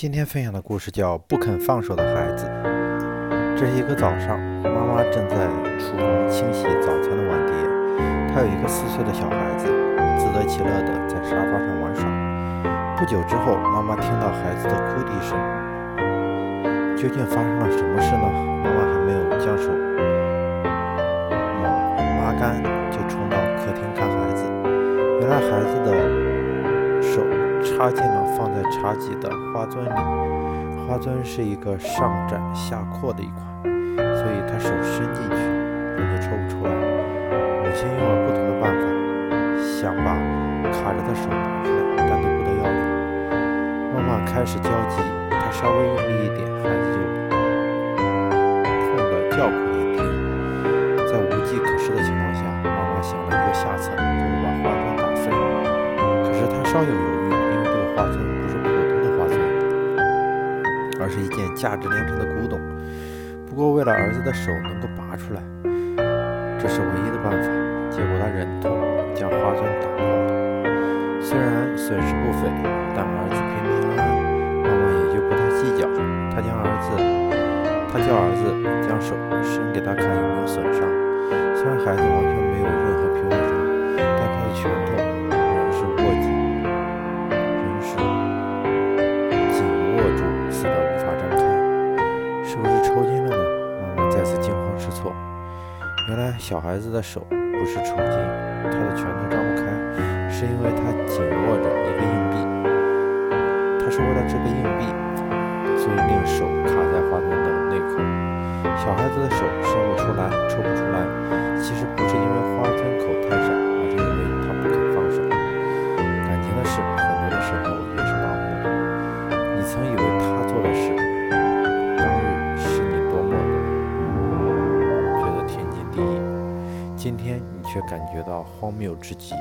今天分享的故事叫《不肯放手的孩子》。这是一个早上，妈妈正在厨房清洗早餐的碗碟。她有一个四岁的小孩子，自得其乐地在沙发上玩耍。不久之后，妈妈听到孩子的哭啼声。究竟发生了什么事呢？妈妈还没有将手插进了放在茶几的花樽里，花樽是一个上窄下阔的一款，所以他手伸进去，感觉抽不出来。母亲用了不同的办法，想把卡着的手拿出来，但都不得要领。妈妈开始焦急，她稍微用力一点，孩子就痛得叫苦连天。在无计可施的情况下，妈妈想了一个下策，就是把花樽打碎。可是她稍有犹豫。价值连城的古董。不过，为了儿子的手能够拔出来，这是唯一的办法。结果他忍痛将花钻打破了。虽然损失不菲，但儿子平平安安，妈妈也就不太计较。他将儿子，他叫儿子将手伸给他看有没有损伤。虽然孩子完全没有任何皮外伤，但他的拳头。小孩子的手不是抽筋，他的拳头张不开，是因为他紧握着一个硬币。他是为了这个硬币，所以令手卡在花樽的内口。小孩子的手伸不出来，抽不出来，其实不是因为花樽口太窄，而是因为他不肯放手。感情的事，今天你却感觉到荒谬至极。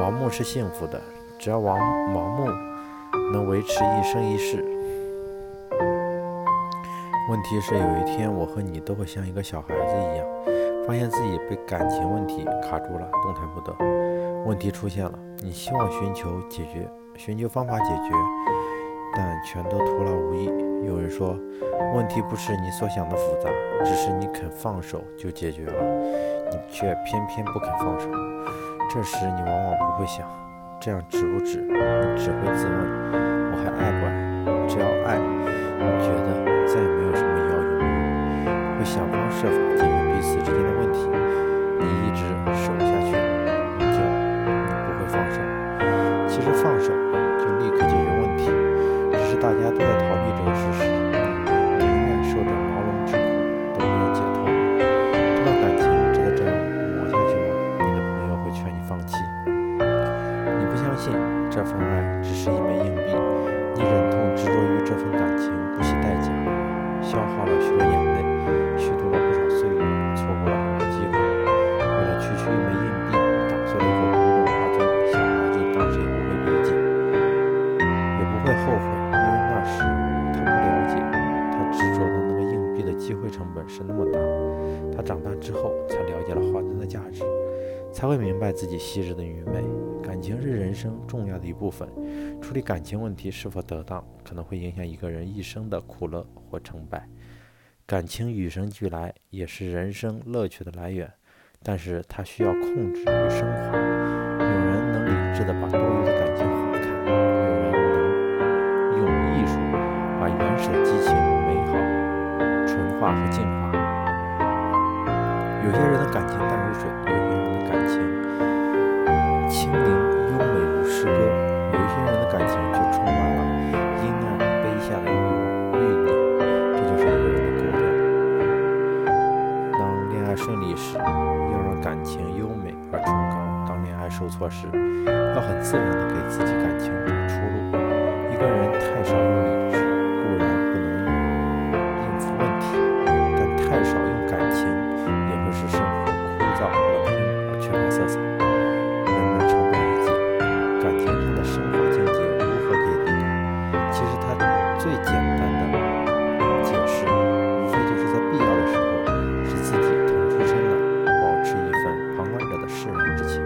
盲目是幸福的，只要盲盲目能维持一生一世。问题是有一天我和你都会像一个小孩子一样，发现自己被感情问题卡住了，动弹不得。问题出现了，你希望寻求解决，寻求方法解决，但全都徒劳无益。有人说，问题不是你所想的复杂，只是你肯放手就解决了。你却偏偏不肯放手，这时你往往不会想，这样值不值？你只会自问，我还爱不爱？只要爱，你觉得再也没有什么要犹豫，会想方设法解决彼此之间的问题。你一直守下去，就你不会放手。其实放手就立刻解决问题，只是大家都在逃避这个事是一枚硬币长大之后才了解了花樽的价值。才会明白自己昔日的愚昧。感情是人生重要的一部分，处理感情问题是否得当，可能会影响一个人一生的苦乐或成败。感情与生俱来，也是人生乐趣的来源，但是它需要控制与升华。有人能理智的把多余有些人的感情淡如水，有些人的感情清灵优美如诗歌，有一些人的感情就充满了阴暗卑下的欲望欲念，这就是一个人的格调。当恋爱顺利时，要让感情优美而崇高；当恋爱受挫时，要很自然的给自己感情找出路。一个人太少用理最简单的解释，无非就是在必要的时候，使自己腾出身来，保持一份旁观者的释然之情。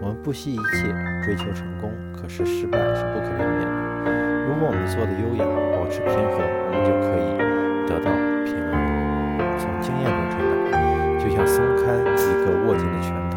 我们不惜一切追求成功，可是失败是不可避免的。如果我们做的优雅，保持平和，我们就可以得到平安。从经验中成长，就像松开一个握紧的拳头，